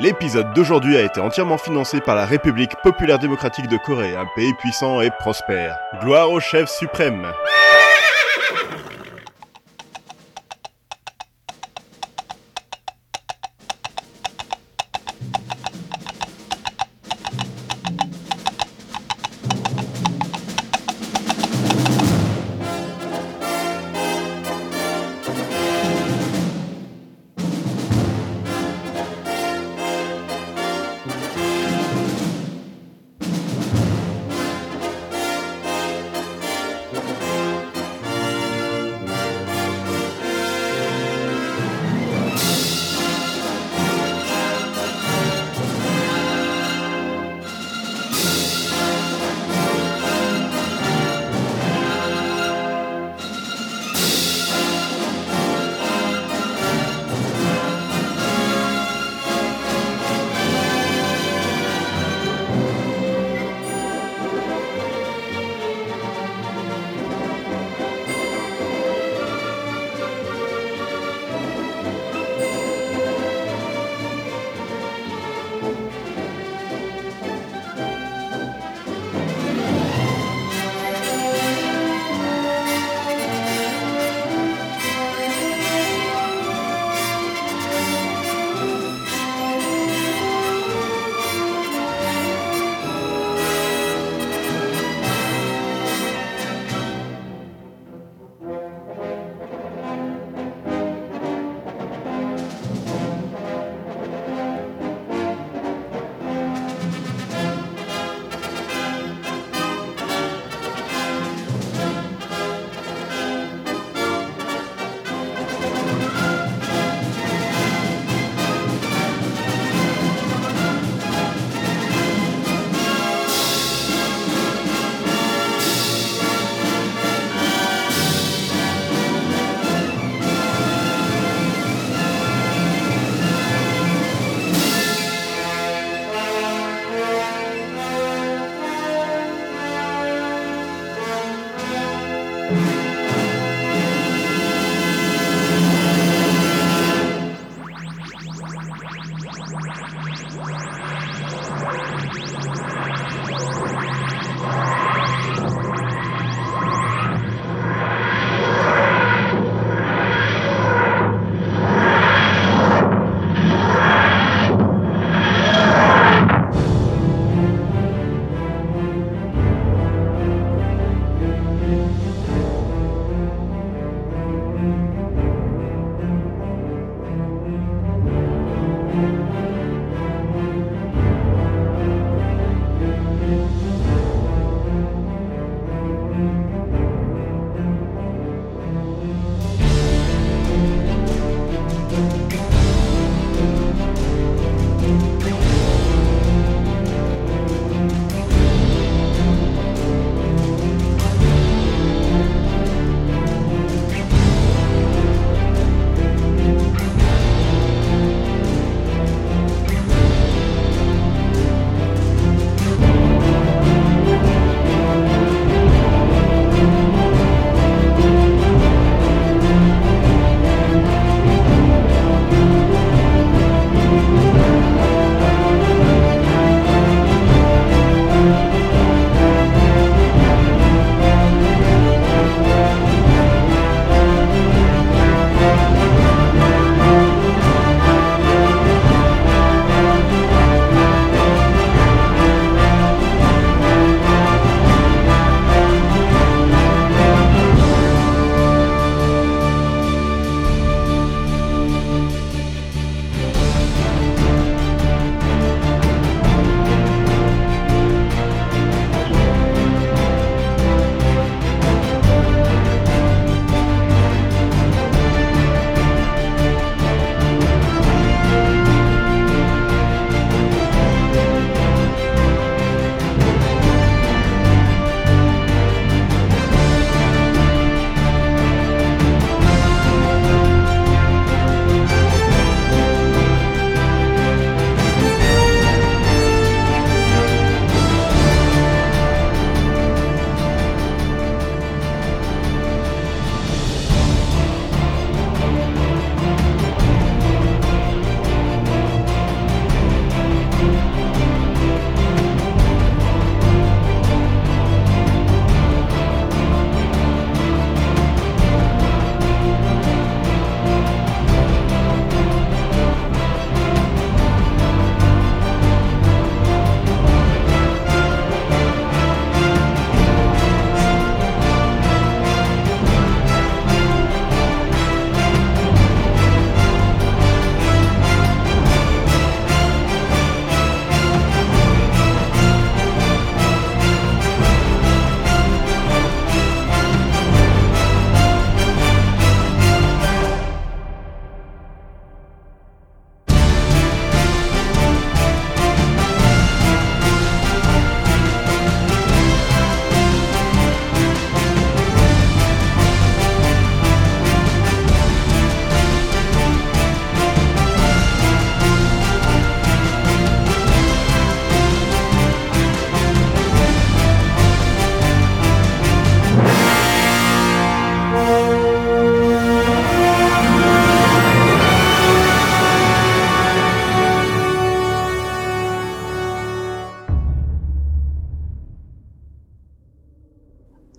L'épisode d'aujourd'hui a été entièrement financé par la République populaire démocratique de Corée, un pays puissant et prospère. Gloire au chef suprême.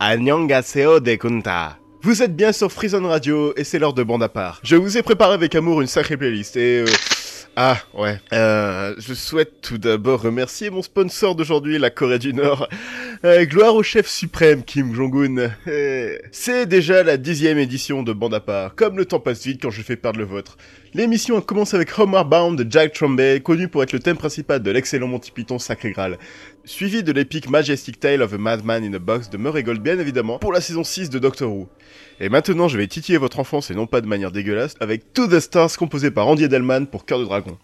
Annyeonghaseyo. Vous êtes bien sur Freezone Radio et c'est l'heure de bande à part. Je vous ai préparé avec amour une sacrée playlist et... Euh... Ah ouais. Euh, je souhaite tout d'abord remercier mon sponsor d'aujourd'hui, la Corée du Nord. Euh, gloire au chef suprême Kim Jong-un. Euh, c'est déjà la dixième édition de Bande à part. Comme le temps passe vite quand je fais perdre le vôtre. L'émission a commencé avec Homeward Bound de Jack Tremblay, connu pour être le thème principal de l'excellent Monty Python Sacré Graal. Suivi de l'épique Majestic Tale of a Madman in a Box de Murray Gold, bien évidemment, pour la saison 6 de Doctor Who. Et maintenant, je vais titiller votre enfance et non pas de manière dégueulasse, avec To the Stars composé par Andy Edelman pour Cœur de Dragon.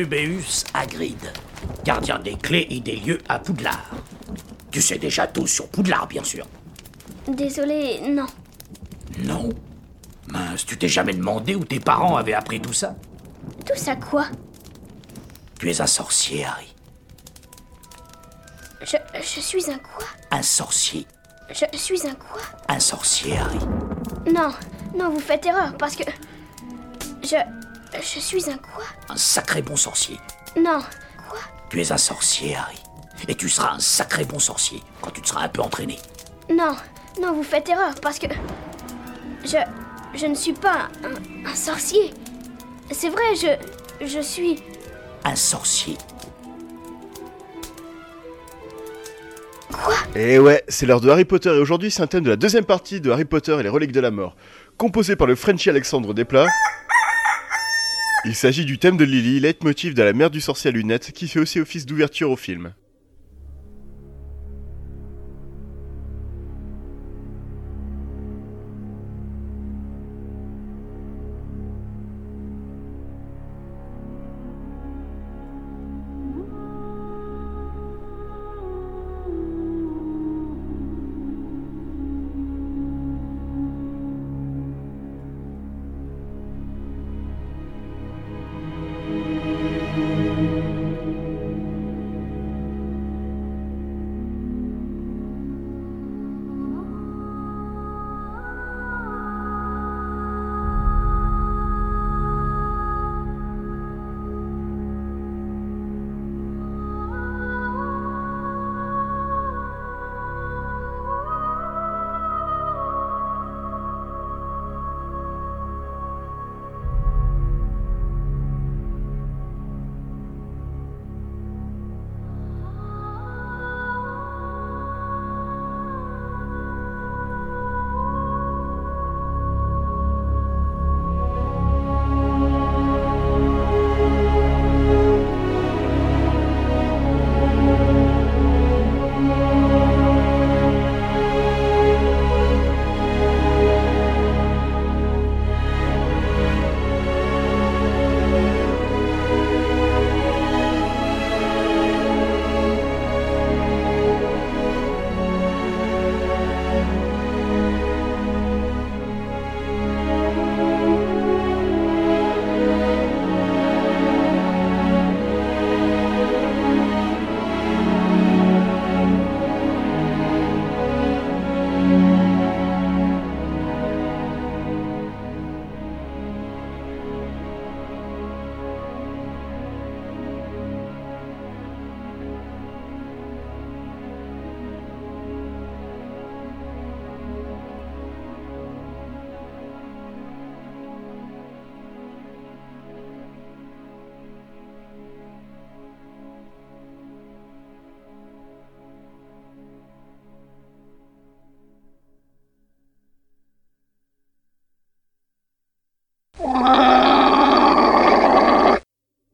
Rubeus Hagrid, gardien des clés et des lieux à Poudlard. Tu sais déjà tout sur Poudlard, bien sûr. Désolé, non. Non? Mince, tu t'es jamais demandé où tes parents avaient appris tout ça? Tout ça quoi? Tu es un sorcier, Harry. Je, je suis un quoi? Un sorcier. Je suis un quoi? Un sorcier, Harry. Non, non, vous faites erreur parce que. Je. Je suis un quoi Un sacré bon sorcier. Non. Quoi Tu es un sorcier, Harry. Et tu seras un sacré bon sorcier quand tu te seras un peu entraîné. Non, non, vous faites erreur parce que. Je. Je ne suis pas un, un sorcier. C'est vrai, je. Je suis. Un sorcier. Quoi Et ouais, c'est l'heure de Harry Potter et aujourd'hui c'est un thème de la deuxième partie de Harry Potter et les reliques de la mort, composé par le Frenchy Alexandre Desplat. Il s'agit du thème de Lily, leitmotiv de la mère du sorcier à lunettes, qui fait aussi office d'ouverture au film.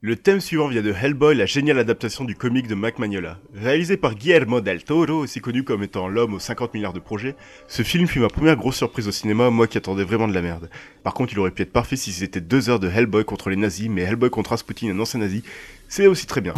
Le thème suivant vient de Hellboy, la géniale adaptation du comic de Mac Magnola. Réalisé par Guillermo del Toro, aussi connu comme étant l'homme aux 50 milliards de projets, ce film fut ma première grosse surprise au cinéma, moi qui attendais vraiment de la merde. Par contre, il aurait pu être parfait si c'était deux heures de Hellboy contre les nazis, mais Hellboy contre Rasputin, un ancien nazi, c'est aussi très bien.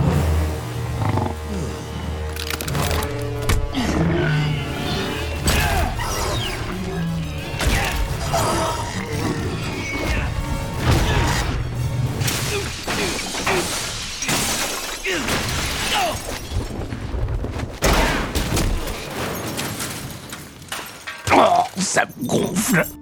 Yeah.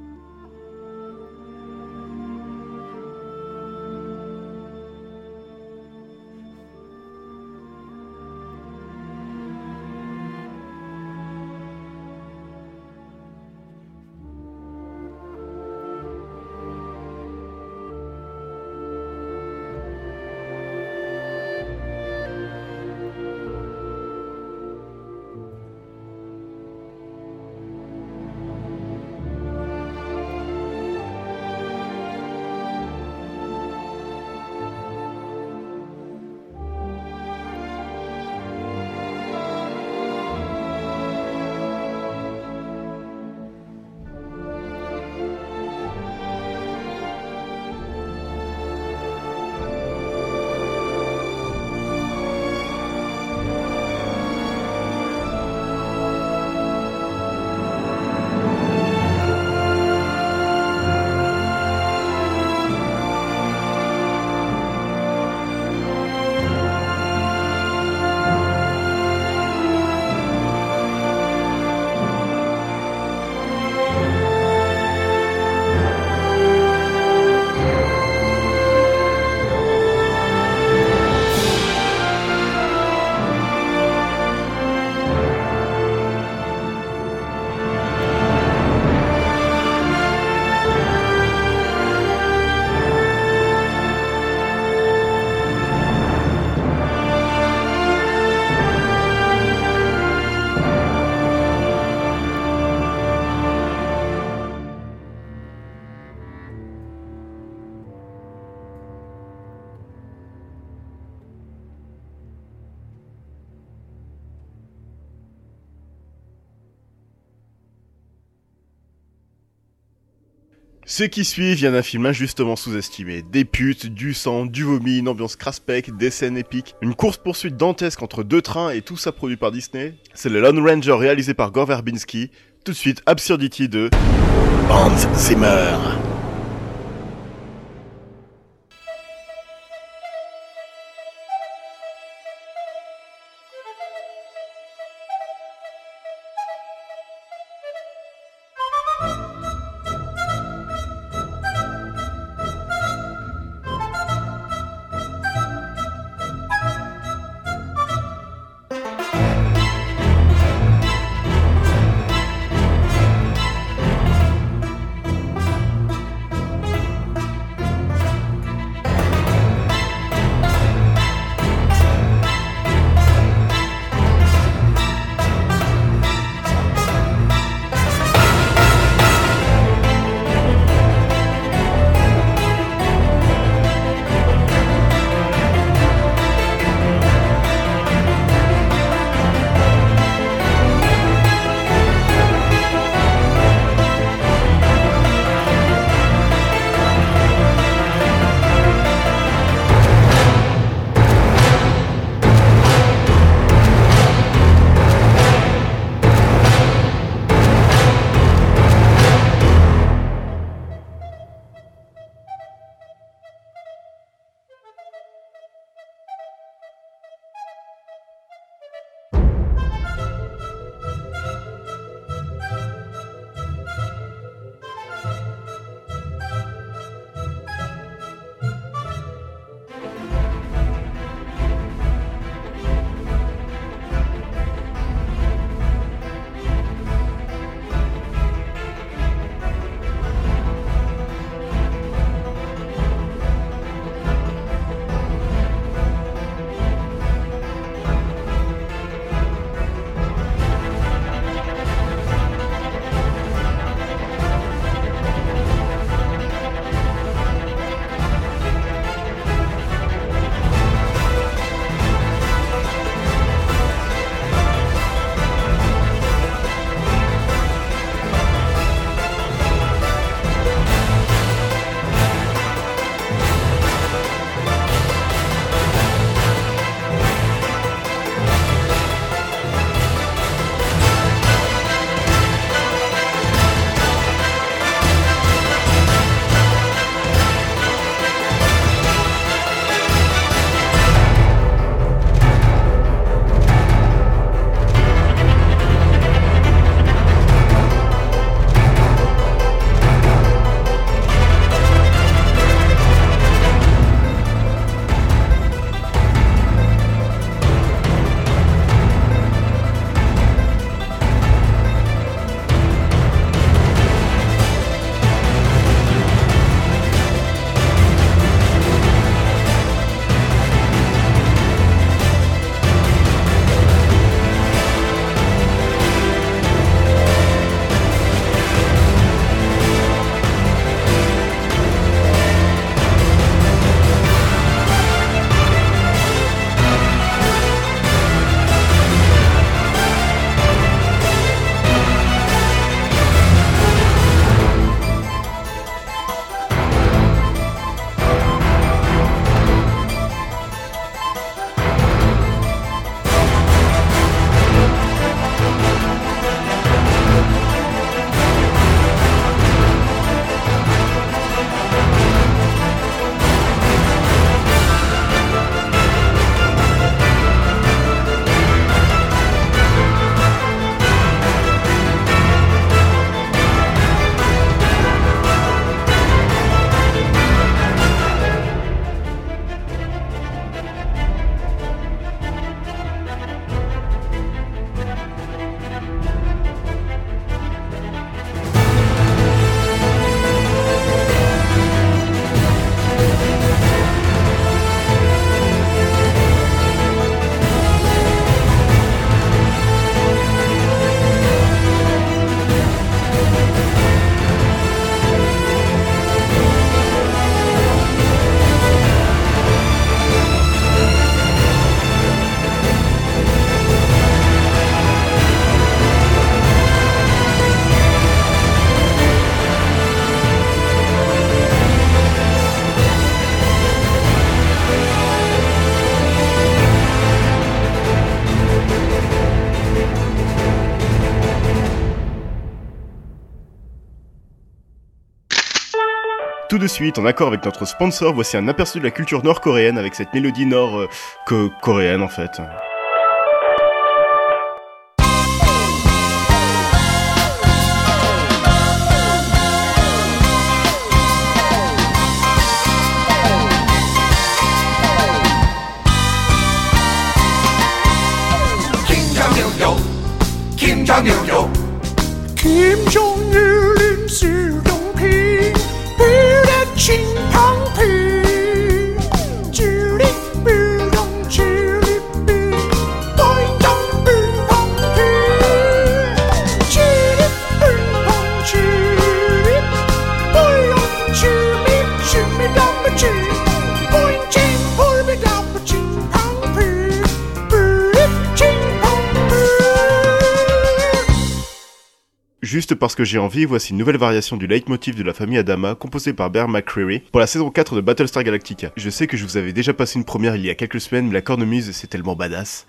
Ce qui suit vient d'un film injustement sous-estimé. Des putes, du sang, du vomi, une ambiance craspec, des scènes épiques, une course-poursuite dantesque entre deux trains et tout ça produit par Disney. C'est le Lone Ranger réalisé par Gore Verbinski. Tout de suite, Absurdity de Hans Zimmer. De suite, en accord avec notre sponsor, voici un aperçu de la culture nord-coréenne avec cette mélodie nord... euh, en fait. Que j'ai envie, voici une nouvelle variation du leitmotiv de la famille Adama, composée par Bear McCreary, pour la saison 4 de Battlestar Galactica. Je sais que je vous avais déjà passé une première il y a quelques semaines, mais la cornemuse c'est tellement badass.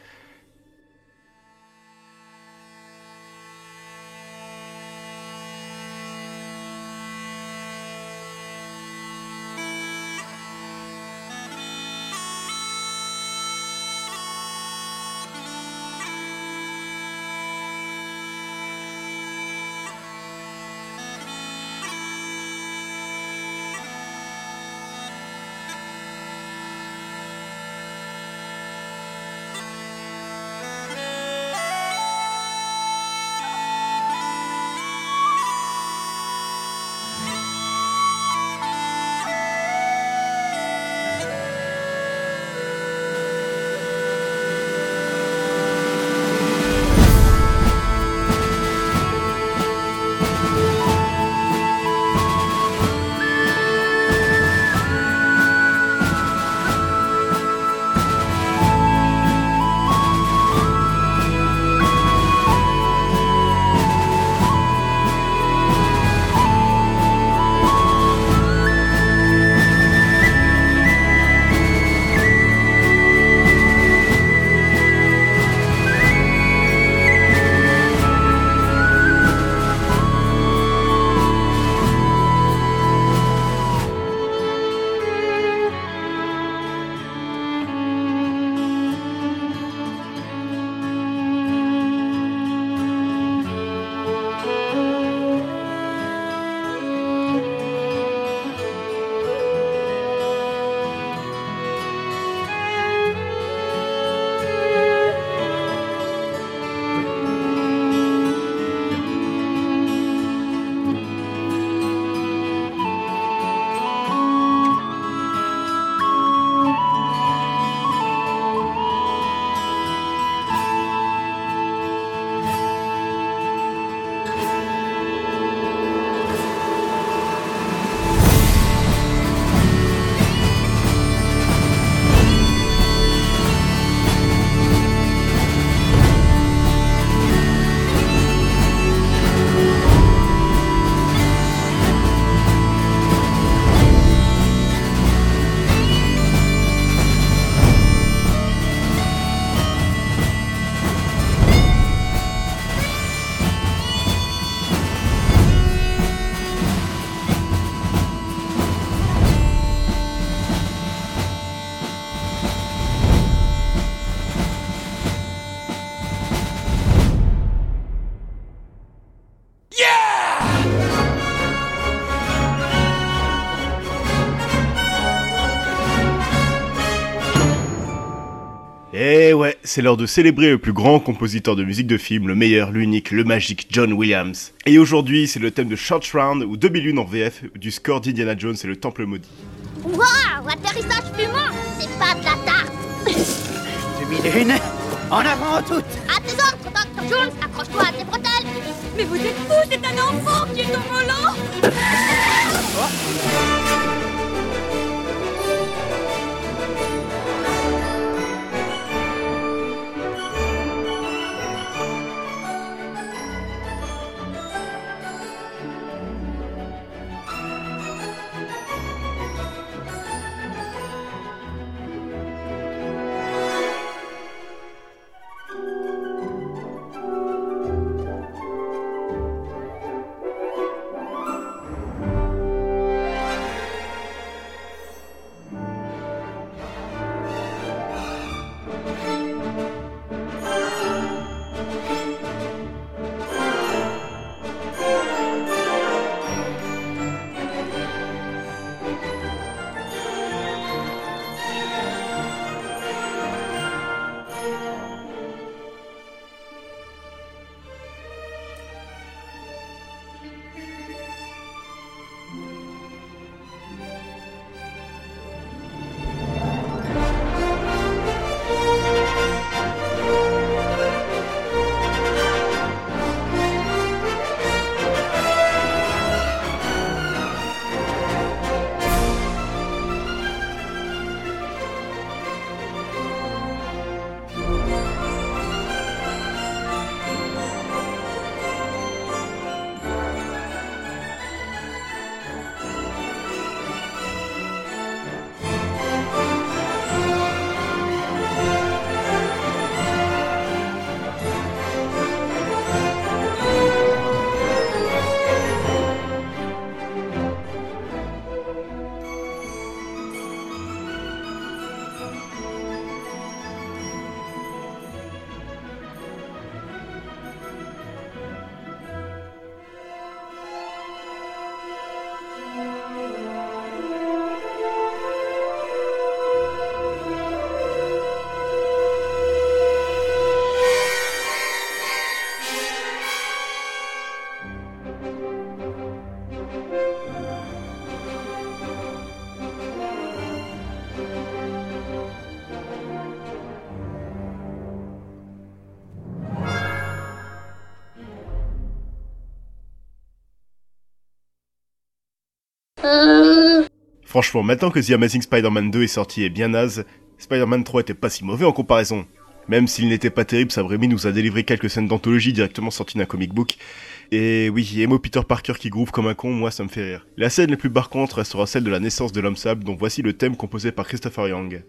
C'est l'heure de célébrer le plus grand compositeur de musique de film, le meilleur, l'unique, le magique John Williams. Et aujourd'hui, c'est le thème de Short Round ou Demi Lune en VF du score d'Indiana Jones et le Temple Maudit. Waouh, atterrissage fumant C'est pas de la tarte Demi-lune, en avant toutes À tes ordres, Dr. Jones, accroche-toi à tes bretelles Mais vous êtes fous, c'est un enfant qui est au volant Franchement, maintenant que The Amazing Spider-Man 2 est sorti et bien naze, Spider-Man 3 était pas si mauvais en comparaison. Même s'il n'était pas terrible, Sam Raimi nous a délivré quelques scènes d'anthologie directement sorties d'un comic book. Et oui, Emo Peter Parker qui groove comme un con, moi ça me fait rire. La scène la plus marquante restera celle de la naissance de l'homme sable, dont voici le thème composé par Christopher Young.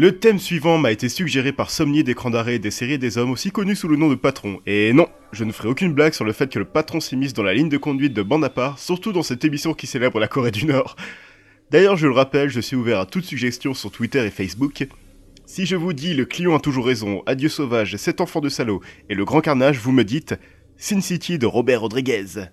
Le thème suivant m'a été suggéré par Somnier d'écran d'arrêt des séries des hommes aussi connus sous le nom de Patron. Et non, je ne ferai aucune blague sur le fait que le patron s'immisce dans la ligne de conduite de bande à surtout dans cette émission qui célèbre la Corée du Nord. D'ailleurs, je le rappelle, je suis ouvert à toute suggestion sur Twitter et Facebook. Si je vous dis le client a toujours raison, Adieu sauvage, cet enfant de salaud et le grand carnage, vous me dites Sin City de Robert Rodriguez.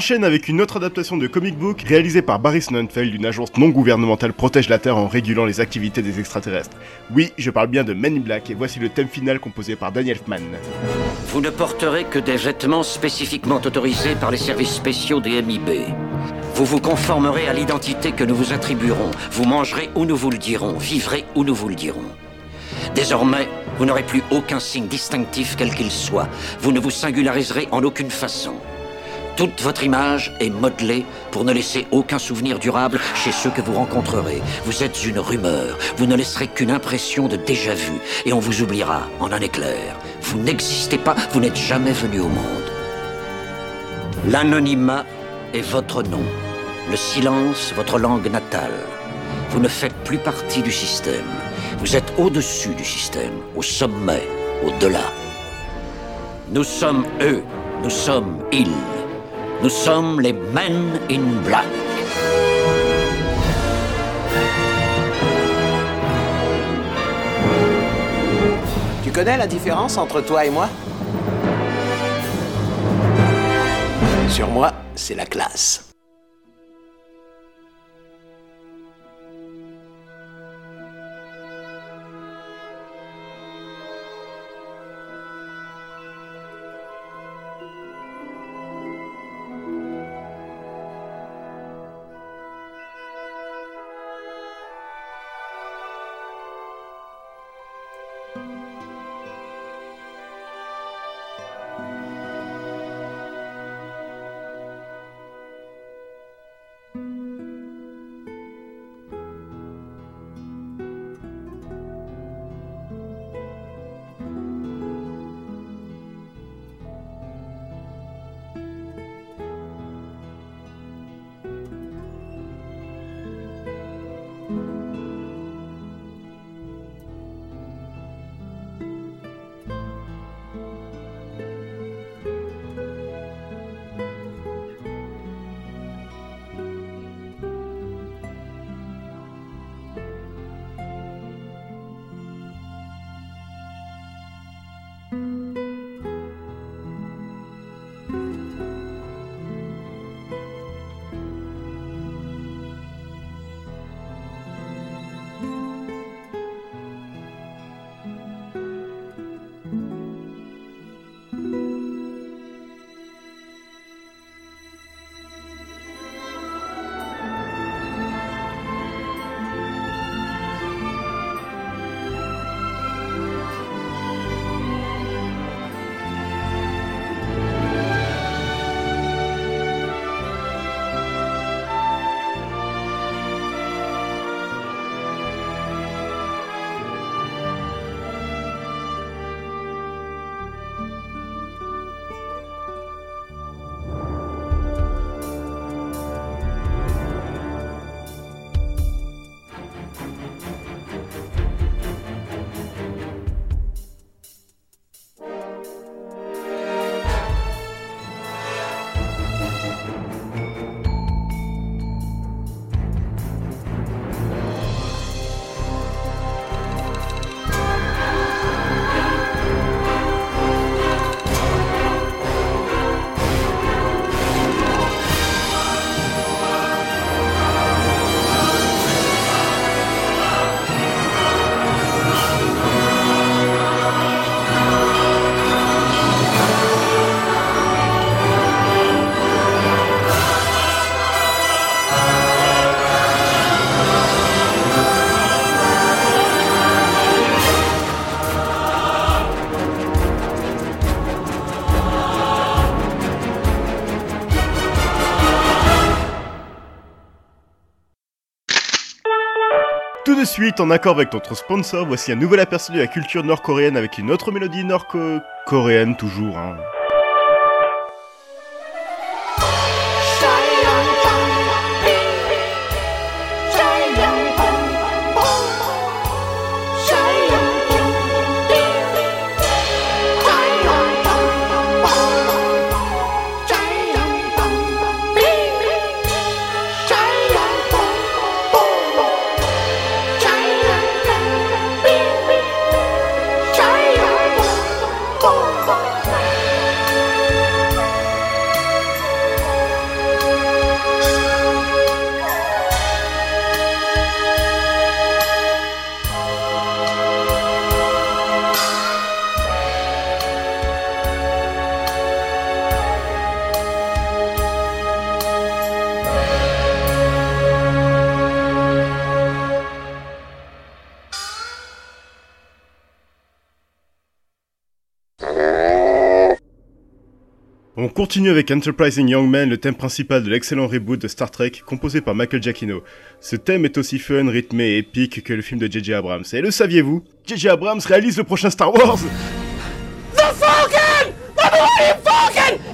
Enchaîne avec une autre adaptation de comic book réalisée par Barry Sonnenfeld, une agence non gouvernementale protège la Terre en régulant les activités des extraterrestres. Oui, je parle bien de Men in Black et voici le thème final composé par Daniel Elfman. Vous ne porterez que des vêtements spécifiquement autorisés par les services spéciaux des MIB. Vous vous conformerez à l'identité que nous vous attribuerons. Vous mangerez où nous vous le dirons, vivrez où nous vous le dirons. Désormais, vous n'aurez plus aucun signe distinctif quel qu'il soit. Vous ne vous singulariserez en aucune façon. Toute votre image est modelée pour ne laisser aucun souvenir durable chez ceux que vous rencontrerez. Vous êtes une rumeur. Vous ne laisserez qu'une impression de déjà-vu et on vous oubliera en un éclair. Vous n'existez pas, vous n'êtes jamais venu au monde. L'anonymat est votre nom. Le silence, votre langue natale. Vous ne faites plus partie du système. Vous êtes au-dessus du système, au sommet, au-delà. Nous sommes eux, nous sommes ils. Nous sommes les Men in Black. Tu connais la différence entre toi et moi? Sur moi, c'est la classe. Suite, en accord avec notre sponsor, voici un nouvel aperçu de la culture nord-coréenne avec une autre mélodie nord-coréenne toujours. Hein. Continue avec Enterprising Young Man, le thème principal de l'excellent reboot de Star Trek, composé par Michael Giacchino. Ce thème est aussi fun, rythmé et épique que le film de J.J. Abrams. Et le saviez-vous? J.J. Abrams réalise le prochain Star Wars The Falcon! The Millennium Falcon!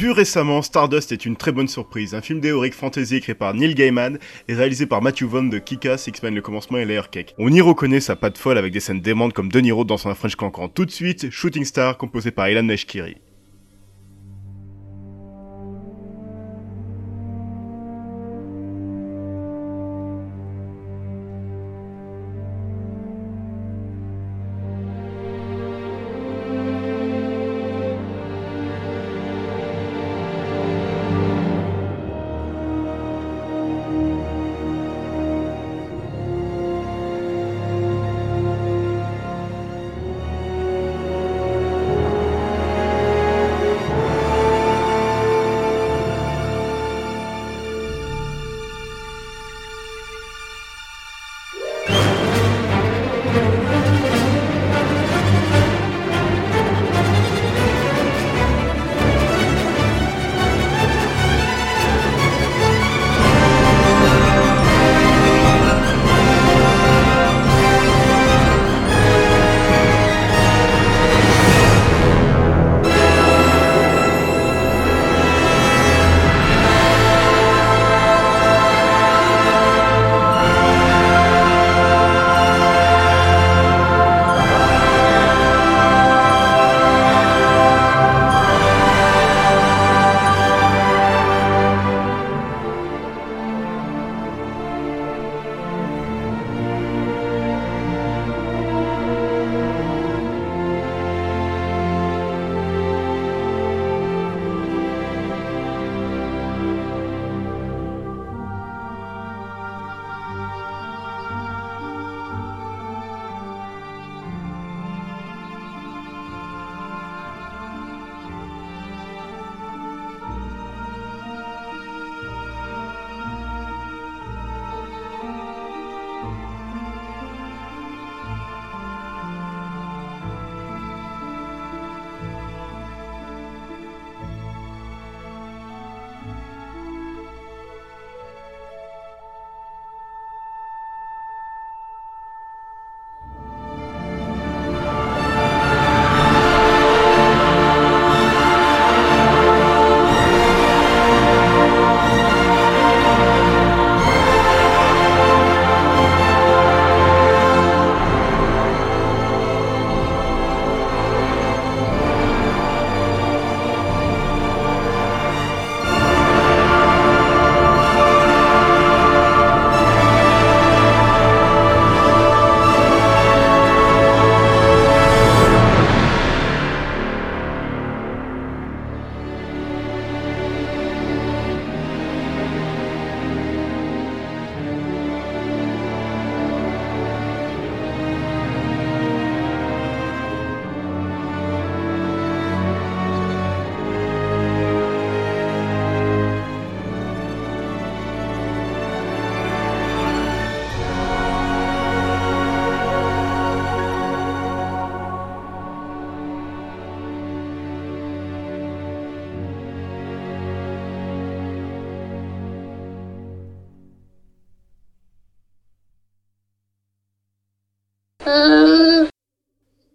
Vu récemment, Stardust est une très bonne surprise, un film d'héroïque fantasy écrit par Neil Gaiman et réalisé par Matthew Vaughn de Kick-Ass, X-Men le commencement et Layer Cake. On y reconnaît sa patte folle avec des scènes démentes comme De Niro dans son French Cancan. Tout de suite, Shooting Star composé par Ilan Meshkiri.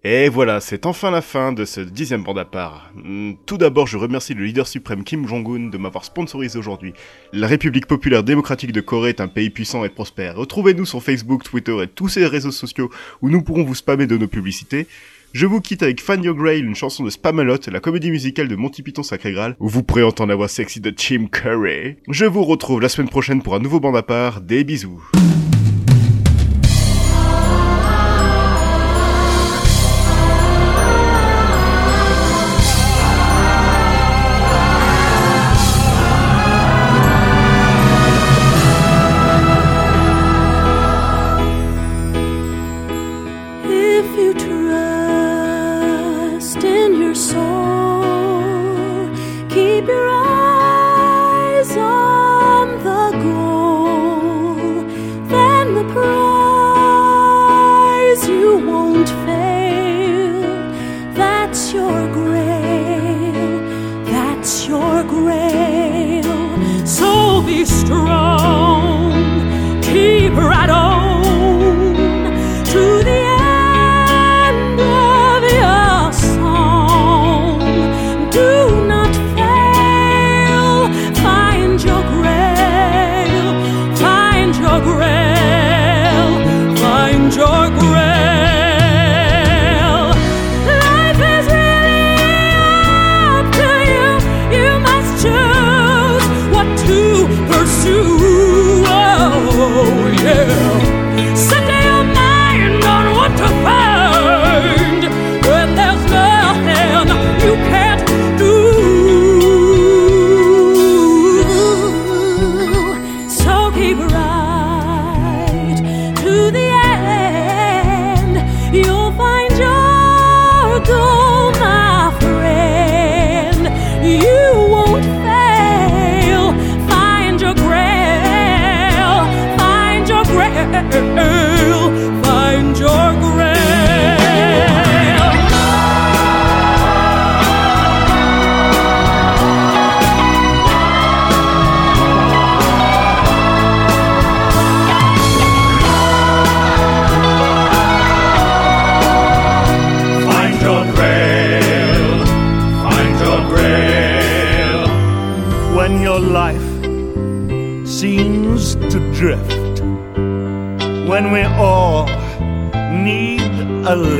Et voilà, c'est enfin la fin de ce dixième bande à part. Hmm, Tout d'abord, je remercie le leader suprême Kim Jong-un de m'avoir sponsorisé aujourd'hui. La République populaire démocratique de Corée est un pays puissant et prospère. Retrouvez-nous sur Facebook, Twitter et tous ces réseaux sociaux où nous pourrons vous spammer de nos publicités. Je vous quitte avec Fan Your Grail, une chanson de Spamalot, la comédie musicale de Monty Python Sacré Graal, où vous pourrez entendre la voix sexy de Jim Curry. Je vous retrouve la semaine prochaine pour un nouveau bande à part. Des bisous.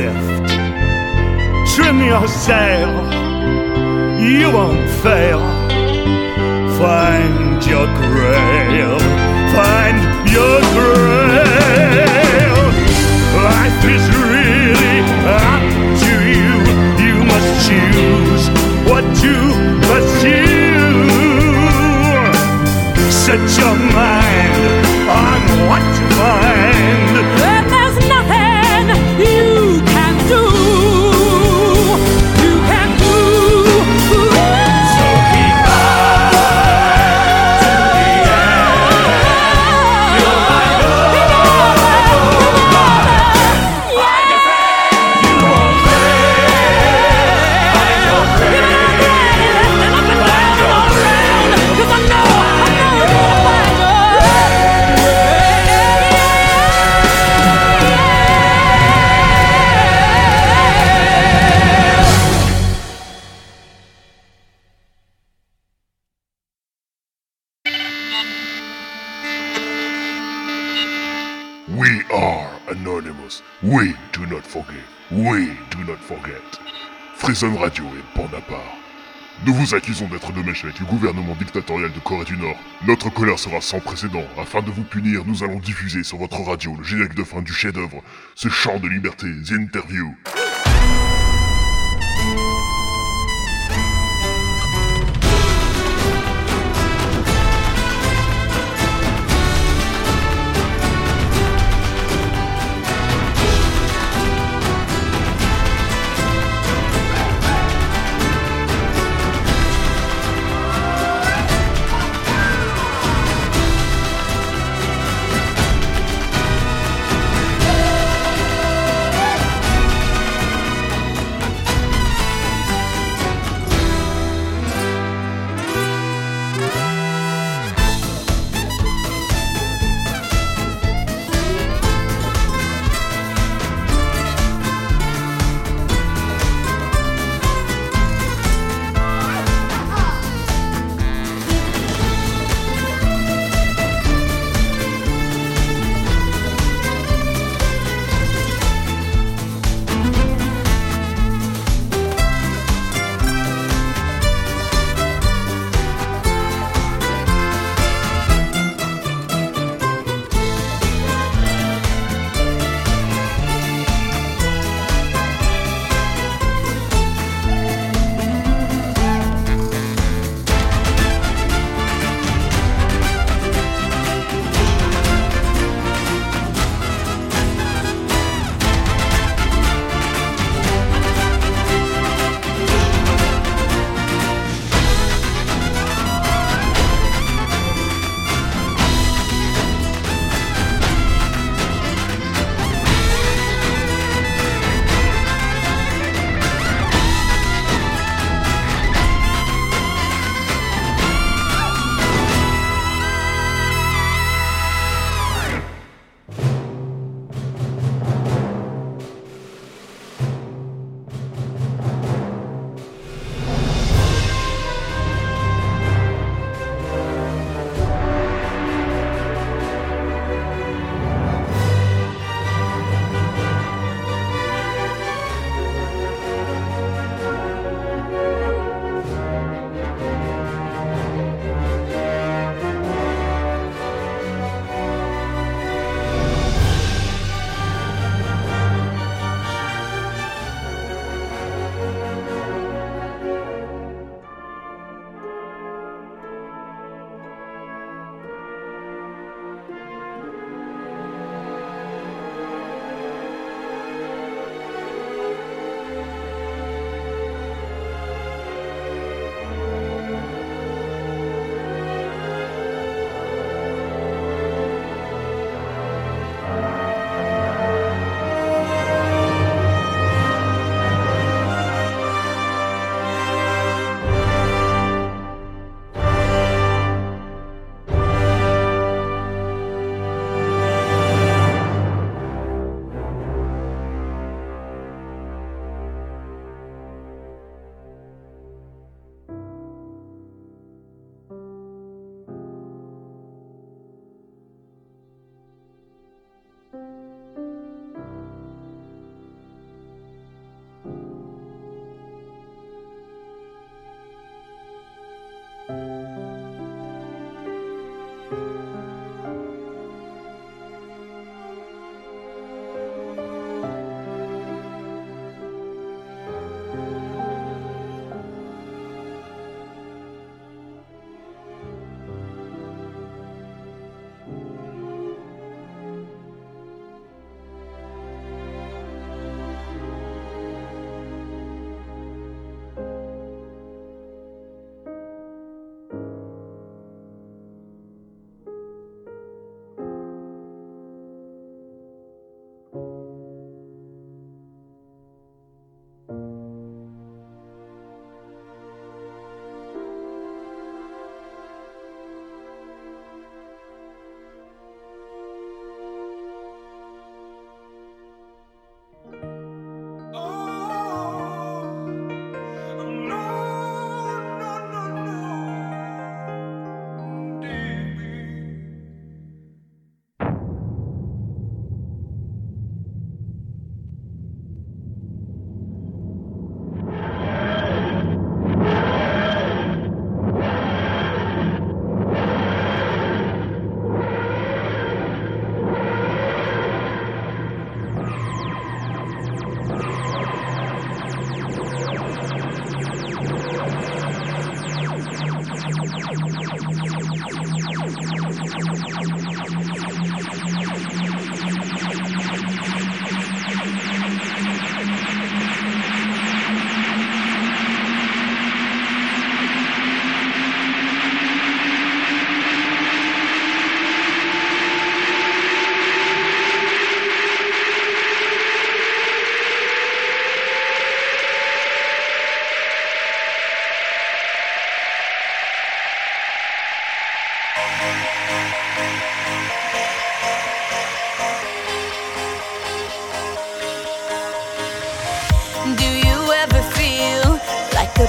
Lift, trim your sail, you won't fail. Find your grail, find your grail. Life is really up to you. You must choose what to pursue. Set your mind We are Anonymous. We do not forgive. We do not forget. Frison Radio et Bande à part. Nous vous accusons d'être de mèche avec le gouvernement dictatorial de Corée du Nord. Notre colère sera sans précédent. Afin de vous punir, nous allons diffuser sur votre radio le générique de fin du chef-d'œuvre, ce chant de liberté, The Interview.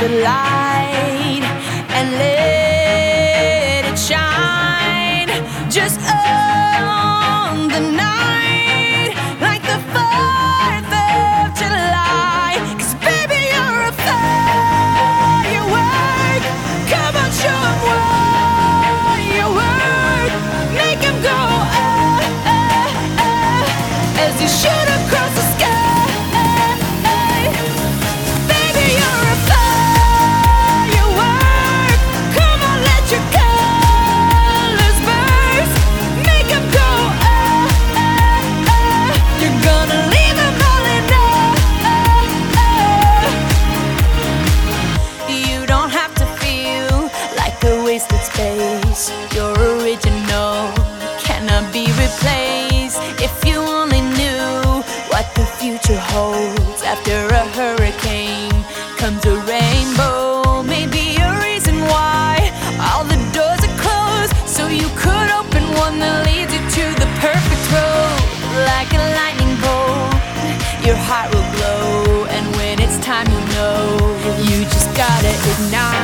the light and let your heart will glow, and when it's time, you know you just gotta ignite